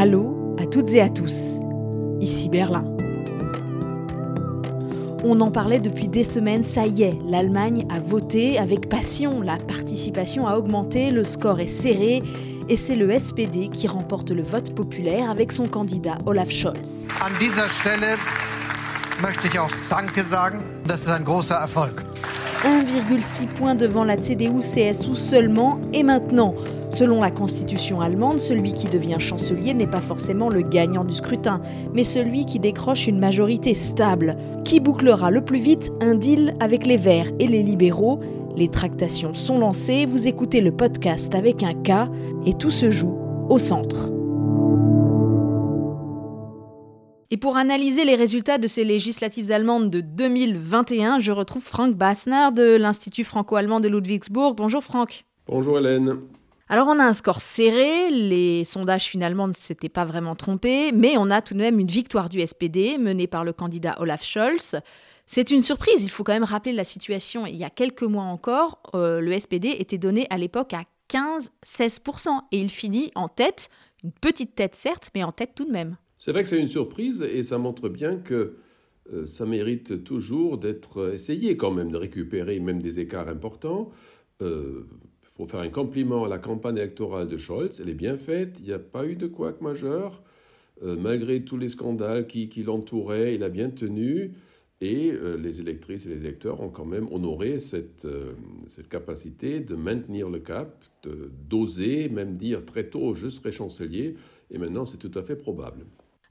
Hallo à toutes et à tous. Ici Berlin. On en parlait depuis des semaines, ça y est, l'Allemagne a voté avec passion, la participation a augmenté, le score est serré et c'est le SPD qui remporte le vote populaire avec son candidat Olaf Scholz. An dieser Stelle möchte ich auch Danke sagen. Das ist ein großer Erfolg. 1,6 points devant la CDU-CSU seulement et maintenant. Selon la constitution allemande, celui qui devient chancelier n'est pas forcément le gagnant du scrutin, mais celui qui décroche une majorité stable. Qui bouclera le plus vite un deal avec les Verts et les libéraux? Les tractations sont lancées, vous écoutez le podcast avec un K, et tout se joue au centre. Et pour analyser les résultats de ces législatives allemandes de 2021, je retrouve Frank Bassner de l'Institut franco-allemand de Ludwigsburg. Bonjour Franck. Bonjour Hélène. Alors on a un score serré, les sondages finalement ne s'étaient pas vraiment trompés, mais on a tout de même une victoire du SPD menée par le candidat Olaf Scholz. C'est une surprise, il faut quand même rappeler la situation. Il y a quelques mois encore, euh, le SPD était donné à l'époque à 15-16%, et il finit en tête, une petite tête certes, mais en tête tout de même. C'est vrai que c'est une surprise, et ça montre bien que euh, ça mérite toujours d'être essayé quand même, de récupérer même des écarts importants. Euh, faut faire un compliment à la campagne électorale de Scholz. Elle est bien faite. Il n'y a pas eu de couac majeur. Euh, malgré tous les scandales qui, l'entouraient, il a bien tenu. Et euh, les électrices et les électeurs ont quand même honoré cette, euh, cette capacité de maintenir le cap, d'oser même dire très tôt je serai chancelier. Et maintenant, c'est tout à fait probable.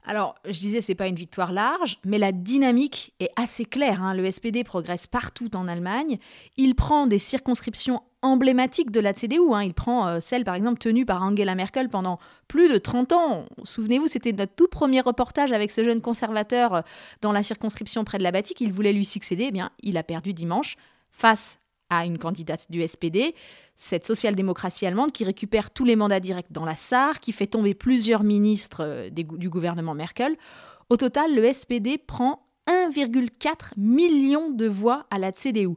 Alors, je disais, c'est pas une victoire large, mais la dynamique est assez claire. Hein. Le SPD progresse partout en Allemagne. Il prend des circonscriptions emblématiques de la CDU. Hein. Il prend euh, celle, par exemple, tenue par Angela Merkel pendant plus de 30 ans. Souvenez-vous, c'était notre tout premier reportage avec ce jeune conservateur euh, dans la circonscription près de la Batique. Il voulait lui succéder. Eh bien, il a perdu dimanche face à une candidate du SPD, cette social-démocratie allemande qui récupère tous les mandats directs dans la SAR, qui fait tomber plusieurs ministres euh, du gouvernement Merkel. Au total, le SPD prend 1,4 million de voix à la CDU.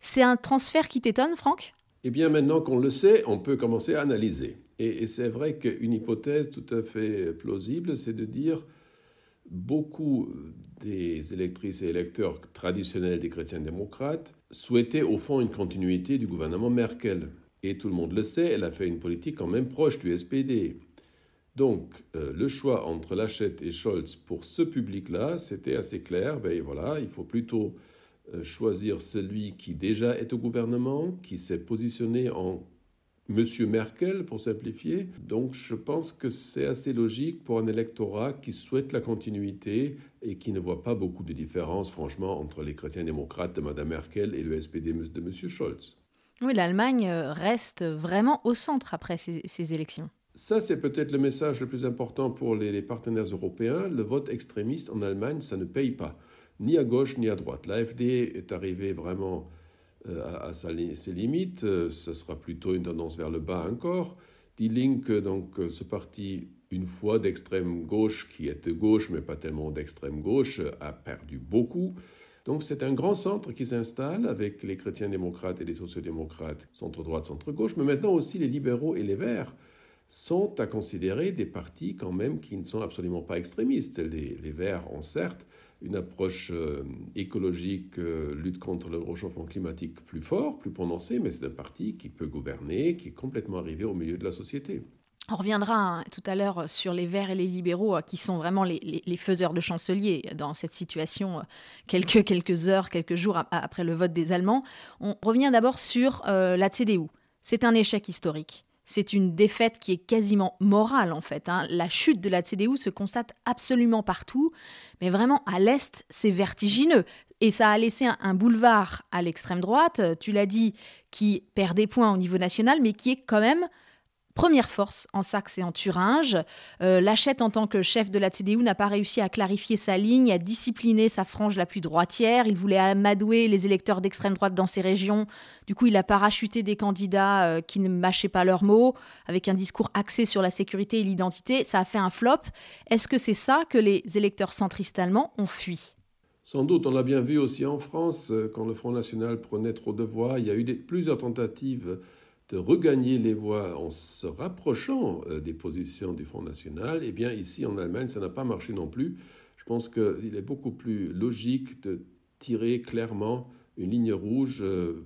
C'est un transfert qui t'étonne, Franck? Eh bien, maintenant qu'on le sait, on peut commencer à analyser. Et, et c'est vrai qu'une hypothèse tout à fait plausible, c'est de dire beaucoup des électrices et électeurs traditionnels des chrétiens démocrates souhaitaient au fond une continuité du gouvernement Merkel. Et tout le monde le sait, elle a fait une politique quand même proche du SPD. Donc, euh, le choix entre Lachette et Scholz pour ce public-là, c'était assez clair. Ben voilà, il faut plutôt euh, choisir celui qui déjà est au gouvernement, qui s'est positionné en Monsieur Merkel, pour simplifier. Donc je pense que c'est assez logique pour un électorat qui souhaite la continuité et qui ne voit pas beaucoup de différence, franchement, entre les chrétiens démocrates de Mme Merkel et le SPD de M. Scholz. Oui, l'Allemagne euh, reste vraiment au centre après ces, élections. Ça, c'est peut-être le message le plus important pour les, les, partenaires européens. Le vote extrémiste en Allemagne, ça ne paye pas, ni à gauche ni à droite. L'AFD est arrivée vraiment euh, à, ses limites. Euh, ce sera plutôt une tendance vers le bas encore. Die Linke, donc euh, ce parti, une fois d'extrême gauche, qui était gauche, mais pas tellement d'extrême gauche, a perdu beaucoup. Donc c'est un grand centre qui s'installe avec les chrétiens démocrates et les sociodémocrates, centre-droite, centre-gauche, mais maintenant aussi les libéraux et les verts sont à considérer des partis quand même qui ne sont absolument pas extrémistes. Les verts ont certes une approche euh, écologique, euh, lutte contre le réchauffement climatique plus fort, plus prononcée, mais c'est un parti qui peut gouverner, qui est complètement arrivé au milieu de la société. On reviendra hein, tout à l'heure sur les Verts et les libéraux, euh, qui sont vraiment les, faiseurs de chancelier dans cette situation, quelques, quelques heures, quelques jours après le vote des Allemands. On revient d'abord sur la CDU. C'est un échec historique. C'est une défaite qui est quasiment morale en fait. Hein. La chute de la CDU se constate absolument partout, mais vraiment à l'Est, c'est vertigineux. Et ça a laissé un, boulevard à l'extrême droite, tu l'as dit, qui perd des points au niveau national, mais qui est quand même Première force en Saxe et en Thuringe. Euh, Lachette, en tant que chef de la CDU, n'a pas réussi à clarifier sa ligne, à discipliner sa frange la plus droitière. Il voulait amadouer les électeurs d'extrême droite dans ces régions. Du coup, il a parachuté des candidats euh, qui ne mâchaient pas leurs mots, avec un discours axé sur la sécurité et l'identité. Ça a fait un flop. Est-ce que c'est ça que les électeurs centristes allemands ont fui? Sans doute, on l'a bien vu aussi en France, euh, quand le Front National prenait trop de voix. Il y a eu plusieurs tentatives de regagner les voix en se rapprochant euh, des positions du Front National, eh bien ici en Allemagne, ça n'a pas marché non plus. Je pense qu'il est beaucoup plus logique de tirer clairement une ligne rouge, euh,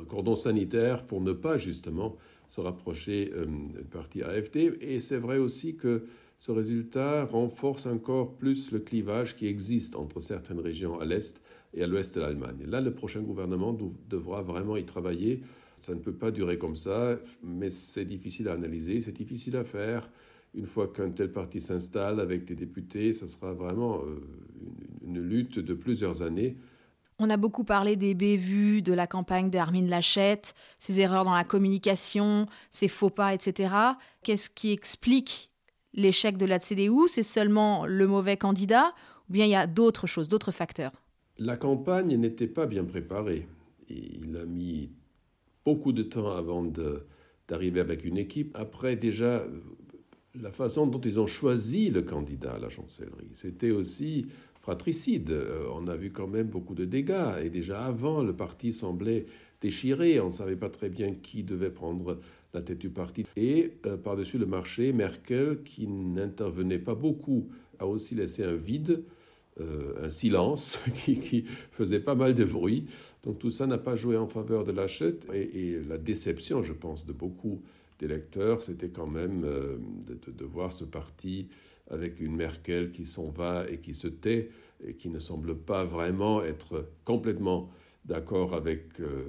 un cordon sanitaire pour ne pas justement se rapprocher euh, du parti AFD. Et c'est vrai aussi que ce résultat renforce encore plus le clivage qui existe entre certaines régions à l'est et à l'ouest de l'Allemagne. Là, le prochain gouvernement devra vraiment y travailler. Ça ne peut pas durer comme ça, mais c'est difficile à analyser, c'est difficile à faire. Une fois qu'un tel parti s'installe avec des députés, ça sera vraiment euh, une, lutte de plusieurs années. On a beaucoup parlé des bévues, de la campagne d'Armin Lachette, ses erreurs dans la communication, ses faux pas, etc. Qu'est-ce qui explique l'échec de la CDU C'est seulement le mauvais candidat ou bien il y a d'autres choses, d'autres facteurs? La campagne n'était pas bien préparée. Il a mis beaucoup de temps avant d'arriver avec une équipe. Après, déjà, la façon dont ils ont choisi le candidat à la chancellerie, c'était aussi fratricide. Euh, on a vu quand même beaucoup de dégâts. Et déjà avant, le parti semblait déchiré. On ne savait pas très bien qui devait prendre la tête du parti. Et euh, par-dessus le marché, Merkel, qui n'intervenait pas beaucoup, a aussi laissé un vide, euh, un silence qui, faisait pas mal de bruit. Donc tout ça n'a pas joué en faveur de l'achète. Et, et, la déception, je pense, de beaucoup d'électeurs, c'était quand même euh, de, de, voir ce parti avec une Merkel qui s'en va et qui se tait et qui ne semble pas vraiment être complètement d'accord avec euh,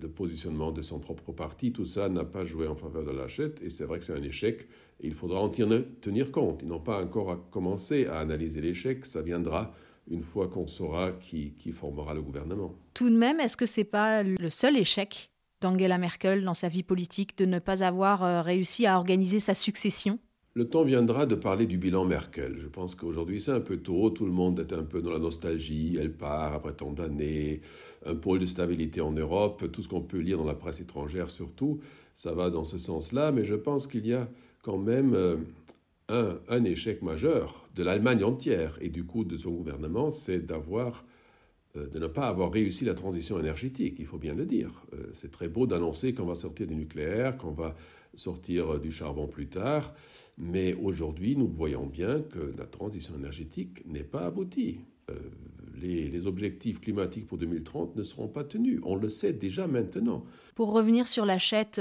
le positionnement de son propre parti. Tout ça n'a pas joué en faveur de l'achète et c'est vrai que c'est un échec il faudra en tenir compte. Ils n'ont pas encore commencé à analyser l'échec, ça viendra une fois qu'on saura qui, qui formera le gouvernement. Tout de même, est-ce que ce n'est pas le seul échec d'Angela Merkel dans sa vie politique de ne pas avoir euh, réussi à organiser sa succession? Le temps viendra de parler du bilan Merkel. Je pense qu'aujourd'hui c'est un peu tôt, tout le monde est un peu dans la nostalgie, elle part après tant d'années, un pôle de stabilité en Europe, tout ce qu'on peut lire dans la presse étrangère surtout, ça va dans ce sens-là, mais je pense qu'il y a quand même euh, un, un échec majeur de l'Allemagne entière. Et du coup de son gouvernement, c'est d'avoir de ne pas avoir réussi la transition énergétique, il faut bien le dire. Euh, c'est très beau d'annoncer qu'on va sortir du nucléaire, qu'on va sortir du charbon plus tard, mais aujourd'hui, nous voyons bien que la transition énergétique n'est pas aboutie. Euh, les, objectifs climatiques pour 2030 ne seront pas tenus. On le sait déjà maintenant. Pour revenir sur l'achète,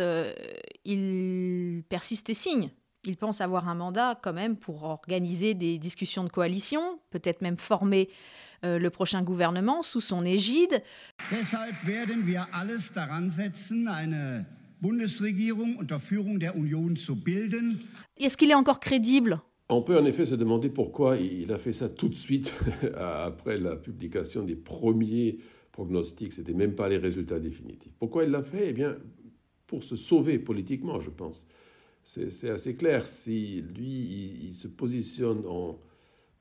il persiste et signe. Il pense avoir un mandat quand même pour organiser des discussions de coalition, peut-être même former euh, le prochain gouvernement sous son égide. Deshalb werden wir alles daran setzen, eine Bundesregierung unter Führung der Union zu bilden. Est-ce qu'il est encore crédible? On peut en effet se demander pourquoi il a fait ça tout de suite après la publication des premiers pronostics. Ce n'était même pas les résultats définitifs. Pourquoi il l'a fait? Eh bien, pour se sauver politiquement, je pense. C'est assez clair. Si lui, il se positionne en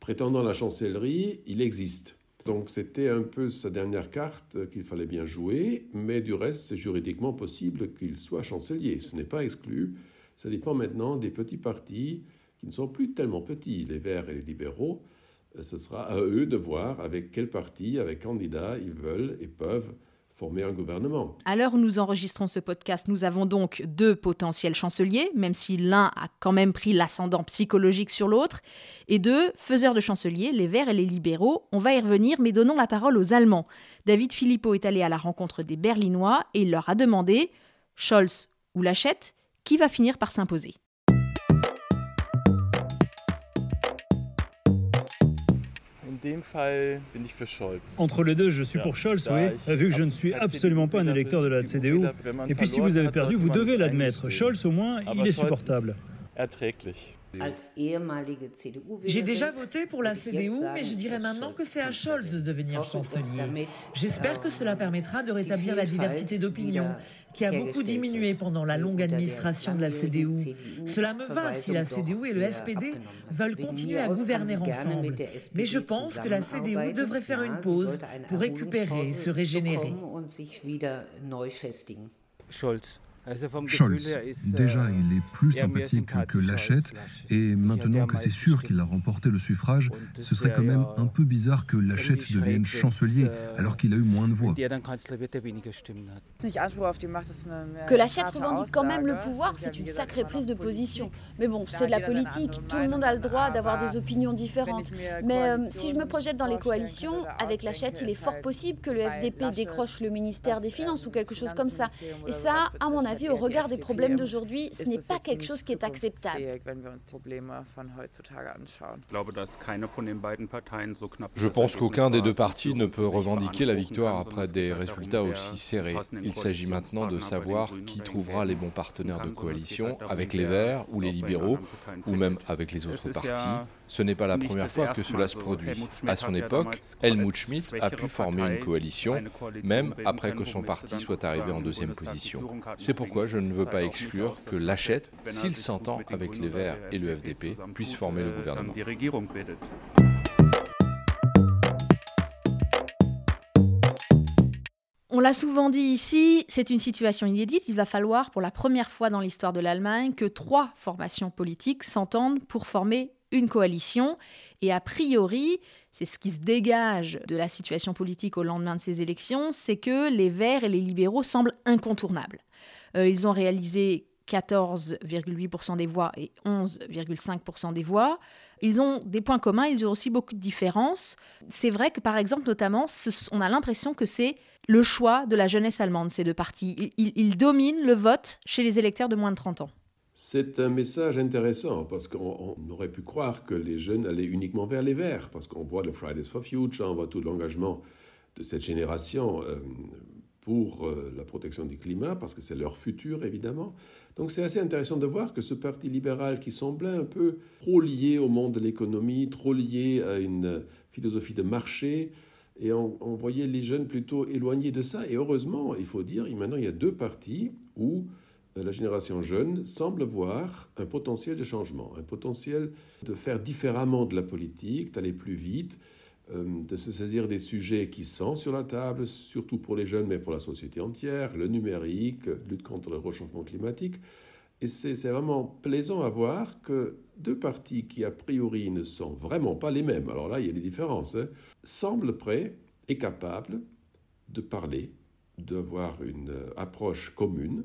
prétendant la chancellerie, il existe. Donc c'était un peu sa dernière carte qu'il fallait bien jouer, mais du reste, c'est juridiquement possible qu'il soit chancelier. Ce n'est pas exclu. Ça dépend maintenant des petits partis qui ne sont plus tellement petits, les Verts et les libéraux. Ce sera à eux de voir avec quel parti, avec candidat ils veulent et peuvent former. À l'heure où nous enregistrons ce podcast, nous avons donc deux potentiels chanceliers, même si l'un a quand même pris l'ascendant psychologique sur l'autre, et deux faiseurs de chanceliers, les Verts et les libéraux. On va y revenir, mais donnons la parole aux Allemands. David Philippot est allé à la rencontre des Berlinois et il leur a demandé Scholz ou Lachette, qui va finir par s'imposer? Entre les deux, je suis pour Scholz, oui, vu que je ne suis absolument pas un électeur de la CDU. Et puis si vous avez perdu, vous devez l'admettre. Scholz, au moins, il est supportable. J'ai déjà voté pour la CDU, mais je dirais maintenant que c'est à Scholz de devenir chancelier. J'espère que cela permettra de rétablir la diversité d'opinion qui a beaucoup diminué pendant la longue administration de la CDU. Cela me va si la CDU et le SPD veulent continuer à gouverner ensemble. Mais je pense que la CDU devrait faire une pause pour récupérer et se régénérer. Scholz. Scholz, déjà, il est plus sympathique que Lachette, et maintenant que c'est sûr qu'il a remporté le suffrage, ce serait quand même un peu bizarre que Lachette devienne chancelier alors qu'il a eu moins de voix. Que Lachette revendique quand même le pouvoir, c'est une sacrée prise de position. Mais bon, c'est de la politique, tout le monde a le droit d'avoir des opinions différentes. Mais euh, si je me projette dans les coalitions, avec Lachette, il est fort possible que le FDP décroche le ministère des Finances ou quelque chose comme ça. Et ça, à mon avis, au regard des problèmes d'aujourd'hui, ce n'est pas quelque chose qui est acceptable. Je pense qu'aucun des deux partis ne peut revendiquer la victoire après des résultats aussi serrés. Il s'agit maintenant de savoir qui trouvera les bons partenaires de coalition avec les Verts ou les libéraux, ou même avec les autres partis. Ce n'est pas la première fois que cela se produit. À son époque, Helmut Schmidt a pu former une coalition, même après que son parti soit arrivé en deuxième position. C'est pourquoi je ne veux pas exclure que Lachette, s'il s'entend avec les Verts et le FDP, puisse former le gouvernement. On l'a souvent dit ici, c'est une situation inédite. Il va falloir, pour la première fois dans l'histoire de l'Allemagne, que trois formations politiques s'entendent pour former une coalition. Et a priori, c'est ce qui se dégage de la situation politique au lendemain de ces élections, c'est que les Verts et les libéraux semblent incontournables. Euh, ils ont réalisé 14,8% des voix et 11,5% des voix. Ils ont des points communs, ils ont aussi beaucoup de différences. C'est vrai que, par exemple, notamment, on a l'impression que c'est le choix de la jeunesse allemande, ces deux partis. Ils, dominent le vote chez les électeurs de moins de 30 ans. C'est un message intéressant parce qu'on aurait pu croire que les jeunes allaient uniquement vers les Verts, parce qu'on voit le Fridays for Future, on voit tout l'engagement de cette génération euh, pour euh, la protection du climat, parce que c'est leur futur évidemment. Donc c'est assez intéressant de voir que ce parti libéral qui semblait un peu trop lié au monde de l'économie, trop lié à une philosophie de marché, et on, voyait les jeunes plutôt éloignés de ça. Et heureusement, il faut dire, maintenant il y a deux partis où la génération jeune semble voir un potentiel de changement, un potentiel de faire différemment de la politique, d'aller plus vite, euh, de se saisir des sujets qui sont sur la table, surtout pour les jeunes, mais pour la société entière, le numérique, lutte contre le réchauffement climatique. Et c'est vraiment plaisant à voir que deux partis qui, a priori, ne sont vraiment pas les mêmes, alors là, il y a des différences, hein, semblent prêts et capables de parler, d'avoir une euh, approche commune.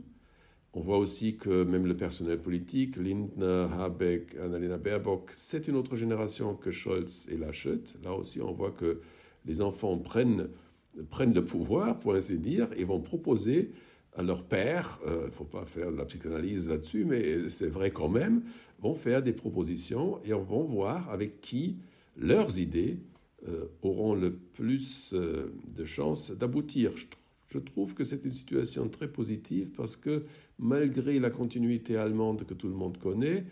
On voit aussi que même le personnel politique, Lindner, Habeck, Annalena Baerbock, c'est une autre génération que Scholz et Laschet. Là aussi, on voit que les enfants prennent, le pouvoir, pour ainsi dire, et vont proposer à leur père, il euh, ne faut pas faire de la psychanalyse là-dessus, mais c'est vrai quand même, vont faire des propositions et on va voir avec qui leurs idées euh, auront le plus euh, de chances d'aboutir. Que c'est une situation très positive parce que malgré la continuité allemande que tout le monde connaît,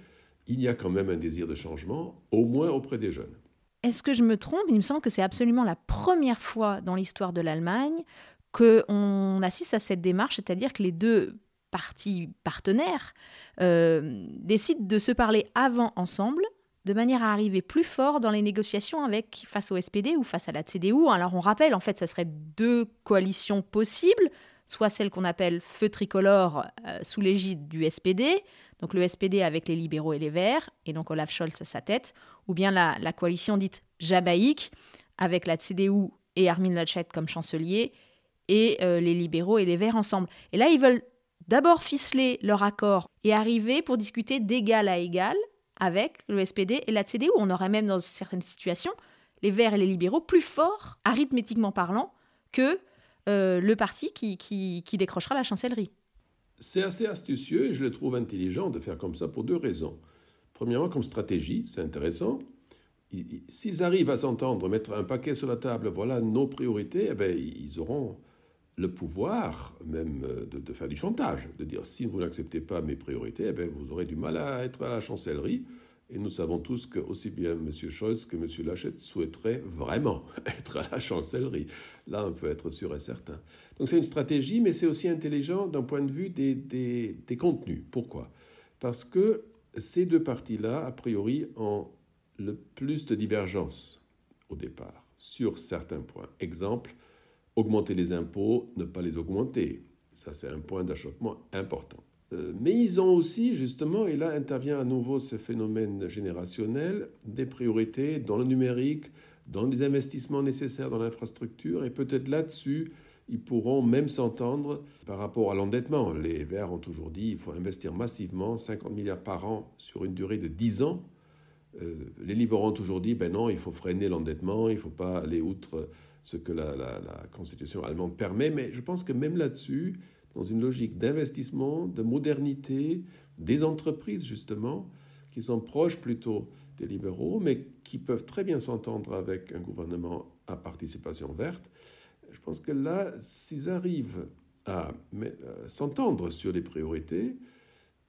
il y a quand même un désir de changement, au moins auprès des jeunes. Est-ce que je me trompe? Il me semble que c'est absolument la première fois dans l'histoire de l'Allemagne qu'on assiste à cette démarche, c'est-à-dire que les deux partis partenaires euh, décident de se parler avant ensemble de manière à arriver plus fort dans les négociations avec face au SPD ou face à la CDU. Alors on rappelle, en fait, ça serait deux coalitions possibles, soit celle qu'on appelle feu tricolore euh, sous l'égide du SPD, donc le SPD avec les libéraux et les verts, et donc Olaf Scholz à sa tête, ou bien la, la coalition dite jabaïque avec la CDU et Armin Laschet comme chancelier, et euh, les libéraux et les verts ensemble. Et là, ils veulent d'abord ficeler leur accord et arriver pour discuter d'égal à égal avec le SPD et la CDU. On aurait même dans certaines situations les verts et les libéraux plus forts, arithmétiquement parlant, que euh, le parti qui, qui, qui décrochera la chancellerie. C'est assez astucieux et je le trouve intelligent de faire comme ça pour deux raisons. Premièrement, comme stratégie, c'est intéressant. S'ils arrivent à s'entendre, mettre un paquet sur la table, voilà nos priorités, eh ben, ils auront le pouvoir même euh, de, faire du chantage, de dire si vous n'acceptez pas mes priorités, eh bien, vous aurez du mal à être à la chancellerie. Et nous savons tous que aussi bien M. Scholz que M. Laschet souhaiteraient vraiment être à la chancellerie. Là, on peut être sûr et certain. Donc c'est une stratégie, mais c'est aussi intelligent d'un point de vue des, des, des contenus. Pourquoi? Parce que ces deux parties-là, a priori, ont le plus de divergences au départ sur certains points. Exemple, augmenter les impôts, ne pas les augmenter. Ça, c'est un point d'achoppement important. Euh, mais ils ont aussi, justement, et là intervient à nouveau ce phénomène générationnel, des priorités dans le numérique, dans les investissements nécessaires dans l'infrastructure, et peut-être là-dessus, ils pourront même s'entendre par rapport à l'endettement. Les Verts ont toujours dit qu'il faut investir massivement, 50 milliards par an sur une durée de 10 ans. Euh, les libéraux ont toujours dit, ben non, il faut freiner l'endettement, il ne faut pas aller outre ce que la, Constitution allemande permet, mais je pense que même là-dessus, dans une logique d'investissement, de modernité, des entreprises justement, qui sont proches plutôt des libéraux, mais qui peuvent très bien s'entendre avec un gouvernement à participation verte. Je pense que là, s'ils arrivent à s'entendre sur les priorités,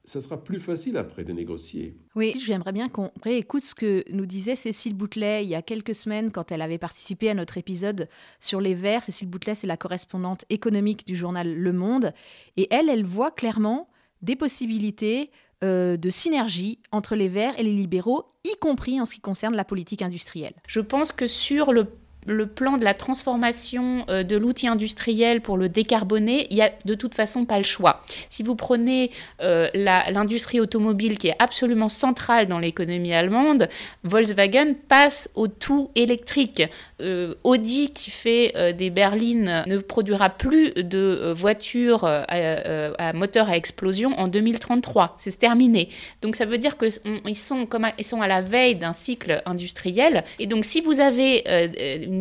ça sera plus facile après de négocier. Oui, j'aimerais bien qu'on réécoute ce que nous disait Cécile Boutelet il y a quelques semaines quand elle avait participé à notre épisode sur les Verts. Cécile Boutelet, c'est la correspondante économique du journal Le Monde. Et elle, elle voit clairement des possibilités euh, de synergie entre les Verts et les libéraux, y compris en ce qui concerne la politique industrielle. Je pense que sur le le plan de la transformation euh, de l'outil industriel pour le décarboner, il n'y a de toute façon pas le choix. Si vous prenez euh, l'industrie automobile qui est absolument centrale dans l'économie allemande, Volkswagen passe au tout électrique. Euh, Audi qui fait des berlines ne produira plus de voitures à, moteur à explosion en 2033. C'est terminé. Donc ça veut dire qu'ils sont, ils sont à la veille d'un cycle industriel. Et donc si vous avez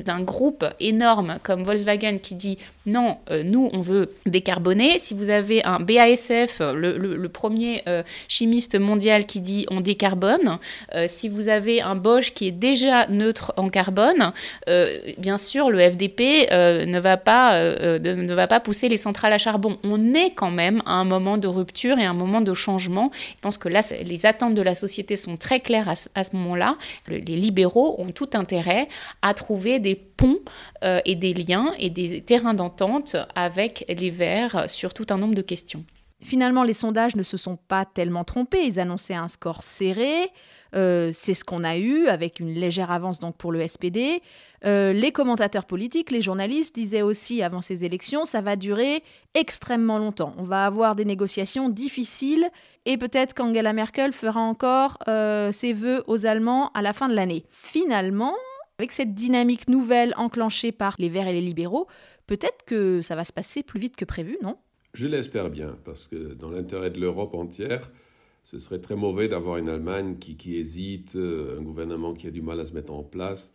d'un groupe énorme comme Volkswagen qui dit non, euh, nous on veut décarboner, si vous avez un BASF, le, premier euh, chimiste mondial qui dit on décarbone, euh, si vous avez un Bosch qui est déjà neutre en carbone, bien sûr le FDP ne, va pas, ne va pas pousser les centrales à charbon. On est quand même à un moment de rupture et un moment de changement. Je pense que là, les attentes de la société sont très claires à ce, moment-là. Les libéraux ont tout intérêt à trouver des ponts euh, et des liens et des terrains d'entente avec les Verts sur tout un nombre de questions. Finalement, les sondages ne se sont pas tellement trompés. Ils annonçaient un score serré. Euh, c'est ce qu'on a eu, avec une légère avance donc pour le SPD. Euh, les commentateurs politiques, les journalistes disaient aussi avant ces élections, ça va durer extrêmement longtemps. On va avoir des négociations difficiles et peut-être qu'Angela Merkel fera encore ses vœux aux Allemands à la fin de l'année. Finalement, avec cette dynamique nouvelle enclenchée par les Verts et les libéraux, peut-être que ça va se passer plus vite que prévu, non? Je l'espère bien, parce que dans l'intérêt de l'Europe entière, ce serait très mauvais d'avoir une Allemagne qui, hésite, euh, un gouvernement qui a du mal à se mettre en place.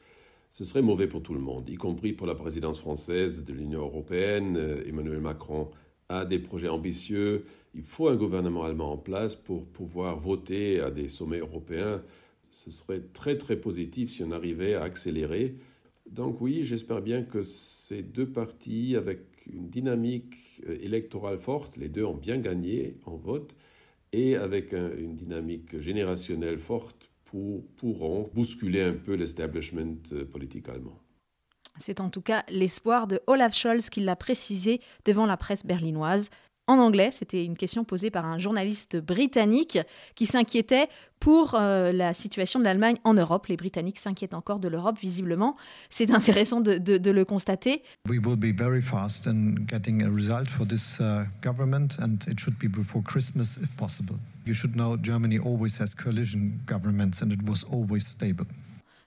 Ce serait mauvais pour tout le monde, y compris pour la présidence française de l'Union européenne. Euh, Emmanuel Macron a des projets ambitieux. Il faut un gouvernement allemand en place pour pouvoir voter à des sommets européens ce serait très très positif si on arrivait à accélérer. Donc oui, j'espère bien que ces deux partis, avec une dynamique euh, électorale forte, les deux ont bien gagné en vote, et avec une dynamique générationnelle forte, pour, pourront bousculer un peu l'establishment euh, politique allemand. C'est en tout cas l'espoir de Olaf Scholz qui l'a précisé devant la presse berlinoise en anglais. C'était une question posée par un journaliste britannique qui s'inquiétait pour euh, la situation de l'Allemagne en Europe. Les Britanniques s'inquiètent encore de l'Europe, visiblement. C'est intéressant de, de, le constater. We will be very fast in getting a result for this uh, government, and it should be before Christmas if possible. You should know Germany always has coalition governments, and it was always stable.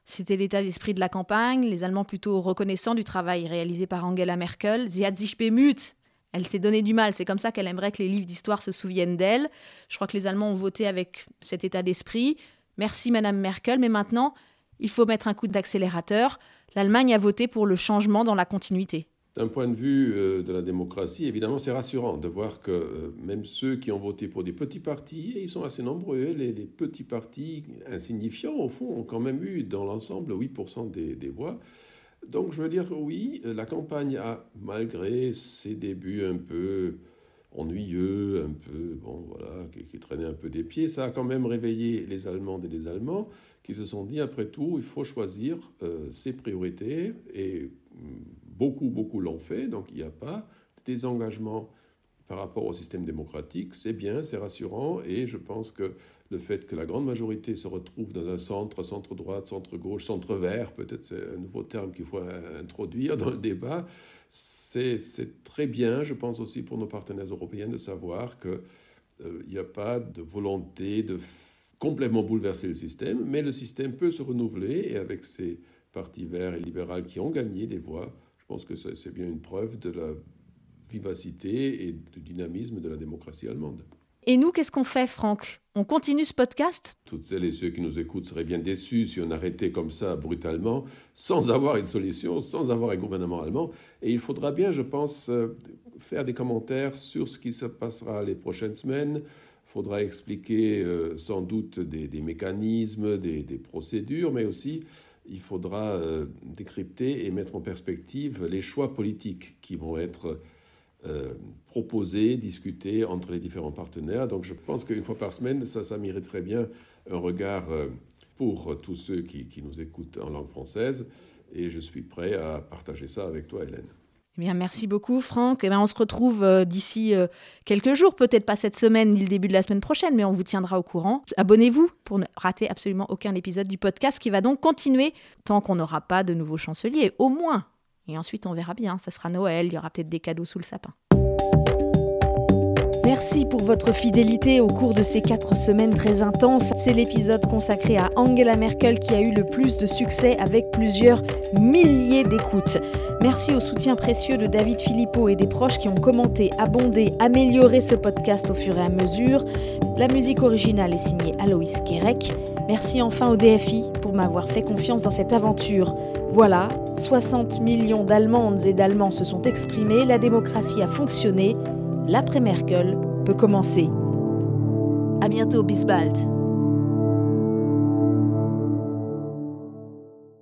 C'était l'état d'esprit de la campagne, les Allemands plutôt reconnaissants du travail réalisé par Angela Merkel. Sie hat sich bemüht, elle s'est donné du mal. C'est comme ça qu'elle aimerait que les livres d'histoire se souviennent d'elle. Je crois que les Allemands ont voté avec cet état d'esprit. Merci Madame Merkel, mais maintenant, il faut mettre un coup d'accélérateur. L'Allemagne a voté pour le changement dans la continuité. D'un point de vue euh, de la démocratie, évidemment, c'est rassurant de voir que euh, même ceux qui ont voté pour des petits partis, et ils sont assez nombreux, les, petits partis insignifiants, au fond, ont quand même eu dans l'ensemble 8% des voix. Donc je veux dire, oui, la campagne a, malgré ses débuts un peu ennuyeux, un peu, bon voilà, qui, traînaient un peu des pieds, ça a quand même réveillé les Allemandes et les Allemands qui se sont dit, après tout, il faut choisir euh, ses priorités, et mm, beaucoup, beaucoup l'ont fait, donc il n'y a pas de désengagement par rapport au système démocratique, c'est bien, c'est rassurant, et je pense que le fait que la grande majorité se retrouve dans un centre, centre-droite, centre-gauche, centre-vert, peut-être c'est un nouveau terme qu'il faut introduire dans le débat, c'est très bien, je pense aussi pour nos partenaires européens, de savoir qu'il euh, n'y a pas de volonté de complètement bouleverser le système, mais le système peut se renouveler, et avec ces partis verts et libéraux qui ont gagné des voix, je pense que c'est bien une preuve de la vivacité et du dynamisme de la démocratie allemande. Et nous, qu'est-ce qu'on fait, Franck? On continue ce podcast? Toutes celles et ceux qui nous écoutent seraient bien déçus si on arrêtait comme ça brutalement, sans avoir une solution, sans avoir un gouvernement allemand. Et il faudra bien, je pense, euh, faire des commentaires sur ce qui se passera les prochaines semaines. Il faudra expliquer euh, sans doute des, mécanismes, des, procédures, mais aussi il faudra euh, décrypter et mettre en perspective les choix politiques qui vont être euh, proposer, discuter entre les différents partenaires. Donc je pense qu'une fois par semaine, ça, ça mériterait bien un regard euh, pour tous ceux qui, nous écoutent en langue française. Et je suis prêt à partager ça avec toi, Hélène. Eh bien, merci beaucoup, Franck. Eh bien, on se retrouve euh, d'ici quelques jours, peut-être pas cette semaine ni le début de la semaine prochaine, mais on vous tiendra au courant. Abonnez-vous pour ne rater absolument aucun épisode du podcast qui va donc continuer tant qu'on n'aura pas de nouveaux chanceliers, au moins et ensuite, on verra bien. Ça sera Noël, il y aura peut-être des cadeaux sous le sapin. Merci pour votre fidélité au cours de ces quatre semaines très intenses. C'est l'épisode consacré à Angela Merkel qui a eu le plus de succès avec plusieurs milliers d'écoutes. Merci au soutien précieux de David Philippot et des proches qui ont commenté, abondé, amélioré ce podcast au fur et à mesure. La musique originale est signée Aloïs Kerek. Merci enfin au DFI pour m'avoir fait confiance dans cette aventure. Voilà, 60 millions d'Allemandes et d'Allemands se sont exprimés, la démocratie a fonctionné, l'après-Merkel peut commencer. À bientôt, bis bald.